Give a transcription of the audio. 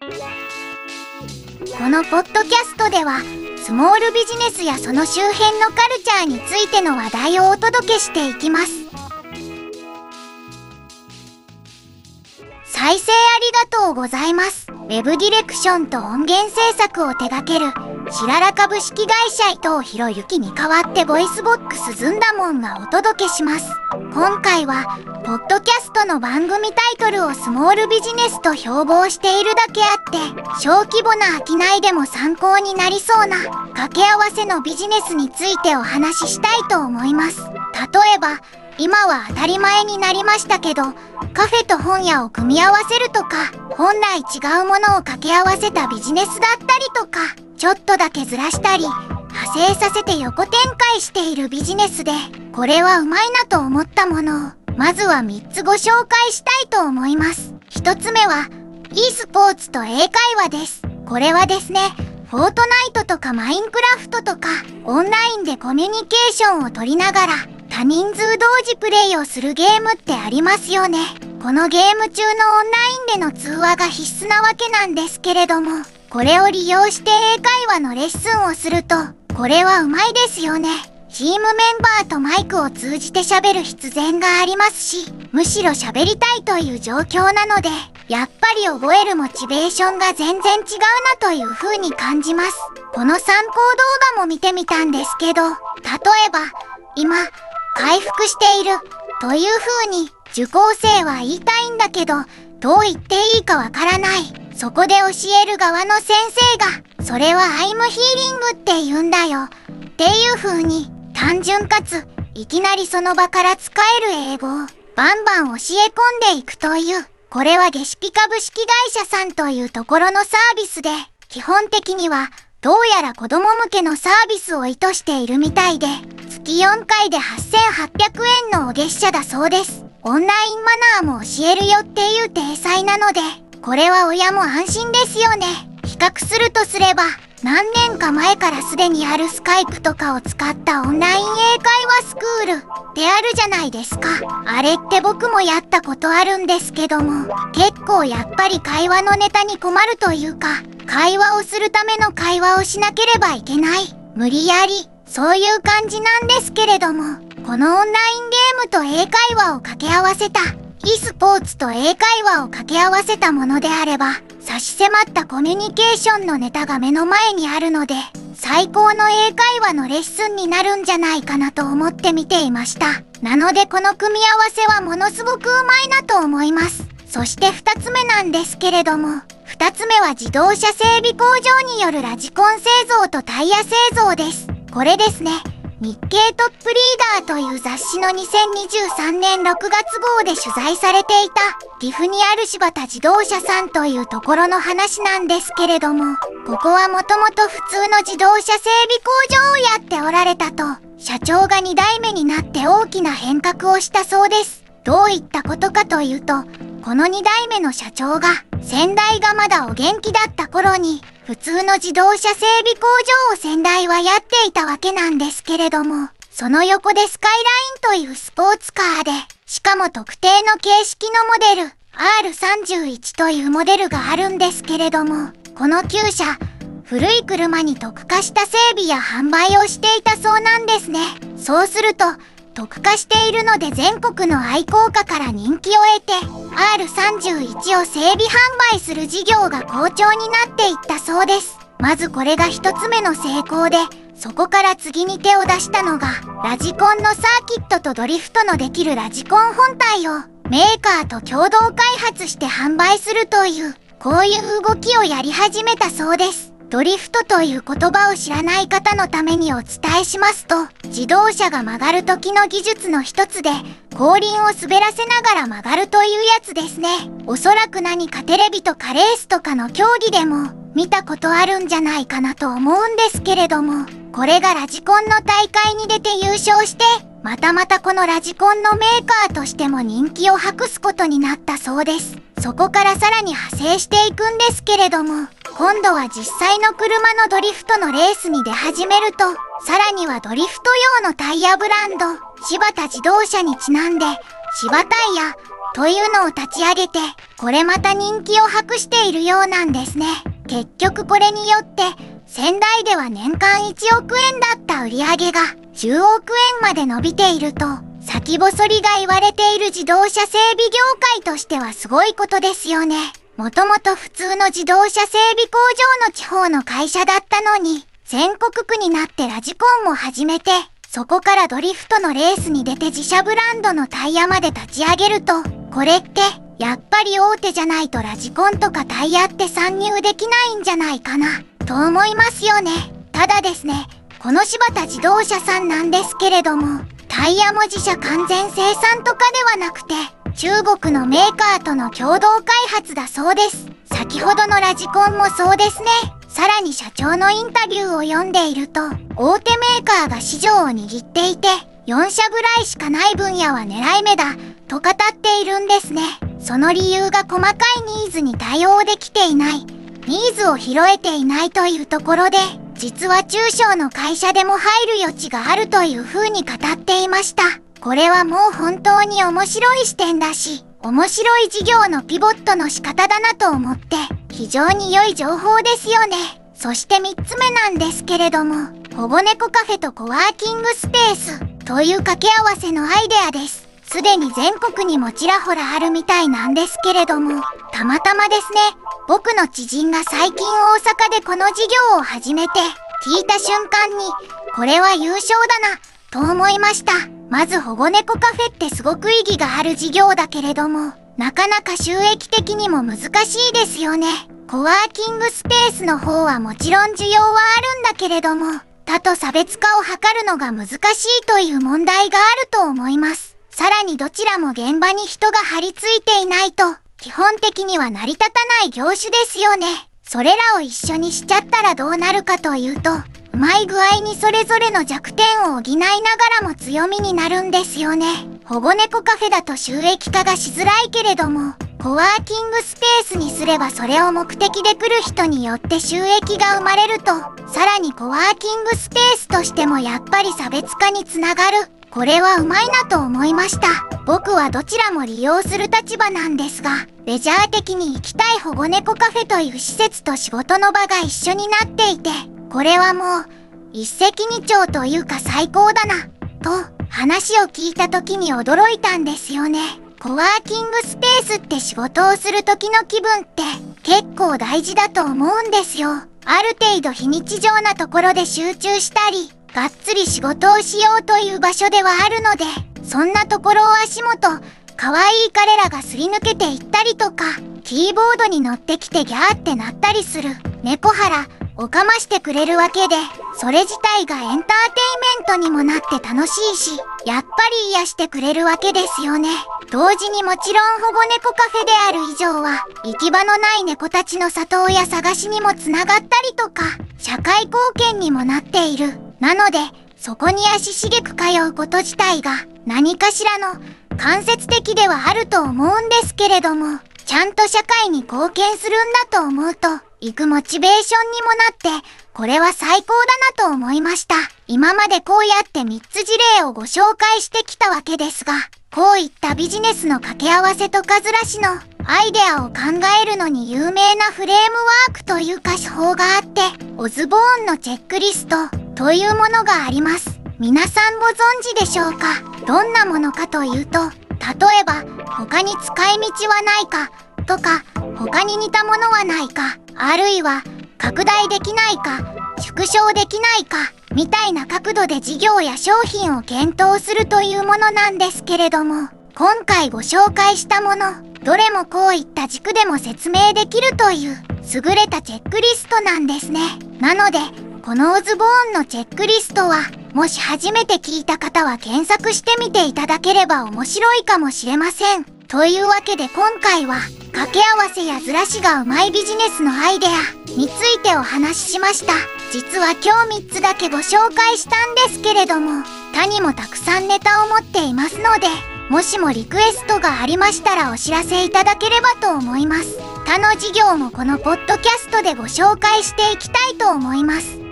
このポッドキャストではスモールビジネスやその周辺のカルチャーについての話題をお届けしていきます。再生ありがとうございます。ウェブディレクションと音源制作を手掛ける白良株式会社伊藤博之に代わって VOICEVOXずんだもんがお届けします。今回はポッドキャストの番組タイトルをスモールビジネスと標榜しているだけあって小規模な商いでも参考になりそうな掛け合わせのビジネスについてお話ししたいと思います。例えば今は当たり前になりましたけどカフェと本屋を組み合わせるとか本来違うものを掛け合わせたビジネスだったりとかちょっとだけずらしたり派生させて横展開しているビジネスでこれはうまいなと思ったものをまずは3つご紹介したいと思います。1つ目は e スポーツと英会話です。これはですねフォートナイトとかマインクラフトとかオンラインでコミュニケーションを取りながら多人数同時プレイをするゲームってありますよね。このゲーム中のオンラインでの通話が必須なわけなんですけれども、これを利用して英会話のレッスンをすると、これはうまいですよね。チームメンバーとマイクを通じて喋る必然がありますし、むしろ喋りたいという状況なので、やっぱり覚えるモチベーションが全然違うなという風に感じます。この参考動画も見てみたんですけど、例えば、今、回復しているという風に受講生は言いたいんだけどどう言っていいかわからな。いそこで教える側の先生がそれはアイムヒーリングって言うんだよ。っていう風に単純かついきなりその場から使える英語。をバンバン教え込んでいくというこれは下式株式会社さんというところのサービスで基本的にはどうやら子供向けのサービスを意図しているみたいで、月4回で8800円のお月謝だそうです。オンラインマナーも教えるよっていう体裁なので、これは親も安心ですよね。比較するとすれば、何年か前からすでにあるスカイプとかを使ったオンライン英会話スクールってあるじゃないですか。あれって僕もやったことあるんですけども、結構やっぱり会話のネタに困るというか、会話をするための会話をしなければいけない。無理やり、そういう感じなんですけれども、このオンラインゲームと英会話を掛け合わせた、e スポーツと英会話を掛け合わせたものであれば、差し迫ったコミュニケーションのネタが目の前にあるので、最高の英会話のレッスンになるんじゃないかなと思って見ていました。なのでこの組み合わせはものすごくうまいなと思います。そして2つ目なんですけれども、2つ目は自動車整備工場によるラジコン製造とタイヤ製造です。これですね。日経トップリーダーという雑誌の2023年6月号で取材されていた岐阜にある柴田自動車さんというところの話なんですけれども、ここはもともと普通の自動車整備工場をやっておられたと、社長が2代目になって大きな変革をしたそうです。どういったことかというと、この2代目の社長が先代がまだお元気だった頃に普通の自動車整備工場を先代はやっていたわけなんですけれども、その横でスカイラインというスポーツカーで、しかも特定の形式のモデル R31 というモデルがあるんですけれども、この旧車、古い車に特化した整備や販売をしていたそうなんですね。そうすると、特化しているので全国の愛好家から人気を得て R31 を整備販売する事業が好調になっていったそうです。まずこれが一つ目の成功でそこから次に手を出したのがラジコンのサーキットとドリフトのできるラジコン本体をメーカーと共同開発して販売するというこういう動きをやり始めたそうです。ドリフトという言葉を知らない方のためにお伝えしますと、自動車が曲がる時の技術の一つで、後輪を滑らせながら曲がるというやつですね。おそらく何かテレビとかレースとかの競技でも見たことあるんじゃないかなと思うんですけれども、これがラジコンの大会に出て優勝して、またまたこのラジコンのメーカーとしても人気を博すことになったそうです。そこからさらに派生していくんですけれども、今度は実際の車のドリフトのレースに出始めると、さらにはドリフト用のタイヤブランド、柴田自動車にちなんで、柴タイヤというのを立ち上げて、これまた人気を博しているようなんですね。結局これによって、仙台では年間1億円だった売り上げが10億円まで伸びていると、先細りが言われている自動車整備業界としてはすごいことですよね。もともと普通の自動車整備工場の地方の会社だったのに、全国区になってラジコンも始めて、そこからドリフトのレースに出て自社ブランドのタイヤまで立ち上げると、これって、やっぱり大手じゃないとラジコンとかタイヤって参入できないんじゃないかな、と思いますよね。ただですね、この柴田自動車さんなんですけれども、タイヤも自社完全生産とかではなくて、中国のメーカーとの共同開発だそうです。先ほどのラジコンもそうですね。さらに社長のインタビューを読んでいると、大手メーカーが市場を握っていて、4社ぐらいしかない分野は狙い目だ、と語っているんですね。その理由が細かいニーズに対応できていない、ニーズを拾えていないというところで、実は中小の会社でも入る余地があるという風に語っていました。これはもう本当に面白い視点だし、面白い事業のピボットの仕方だなと思って、非常に良い情報ですよね。そして3つ目なんですけれども、保護猫カフェとコワーキングスペースという掛け合わせのアイデアです。すでに全国にもちらほらあるみたいなんですけれども、たまたまですね、僕の知人が最近大阪でこの事業を始めて、聞いた瞬間に、これは優勝だな、と思いました。まず保護猫カフェってすごく意義がある事業だけれども、なかなか収益的にも難しいですよね。コワーキングスペースの方はもちろん需要はあるんだけれども、他と差別化を図るのが難しいという問題があると思います。さらにどちらも現場に人が張り付いていないと、基本的には成り立たない業種ですよね。それらを一緒にしちゃったらどうなるかというと、うまい具合にそれぞれの弱点を補いながらも強みになるんですよね。保護猫カフェだと収益化がしづらいけれども、コワーキングスペースにすればそれを目的で来る人によって収益が生まれると、さらにコワーキングスペースとしてもやっぱり差別化につながる。これはうまいなと思いました。僕はどちらも利用する立場なんですが、レジャー的に行きたい保護猫カフェという施設と仕事の場が一緒になっていて、これはもう、一石二鳥というか最高だな、と話を聞いた時に驚いたんですよね。コワーキングスペースって仕事をする時の気分って結構大事だと思うんですよ。ある程度非日常なところで集中したり、がっつり仕事をしようという場所ではあるので、そんなところを足元、可愛い彼らがすり抜けていったりとか、キーボードに乗ってきてギャーってなったりする、猫原、をかましてくれるわけで、それ自体がエンターテインメントにもなって楽しいし、やっぱり癒してくれるわけですよね。同時にもちろん保護猫カフェである以上は、行き場のない猫たちの里親探しにもつながったりとか、社会貢献にもなっている。なので、そこに足しげく通うこと自体が、何かしらの間接的ではあると思うんですけれども、ちゃんと社会に貢献するんだと思うと、行くモチベーションにもなって、これは最高だなと思いました。今までこうやって3つ事例をご紹介してきたわけですが、こういったビジネスの掛け合わせとかずらしのアイデアを考えるのに有名なフレームワークというか手法があって、オズボーンのチェックリストというものがあります。皆さんご存知でしょうか？どんなものかというと、例えば他に使い道はないかとか他に似たものはないかあるいは拡大できないか縮小できないかみたいな角度で事業や商品を検討するというものなんですけれども今回ご紹介したものどれもこういった軸でも説明できるという優れたチェックリストなんですね。なのでこのオズボーンのチェックリストはもし初めて聞いた方は検索してみていただければ面白いかもしれません。というわけで今回は掛け合わせやずらしがうまいビジネスのアイデアについてお話ししました。実は今日3つだけご紹介したんですけれども他にもたくさんネタを持っていますのでもしもリクエストがありましたらお知らせいただければと思います。他の事業もこのポッドキャストでご紹介していきたいと思います。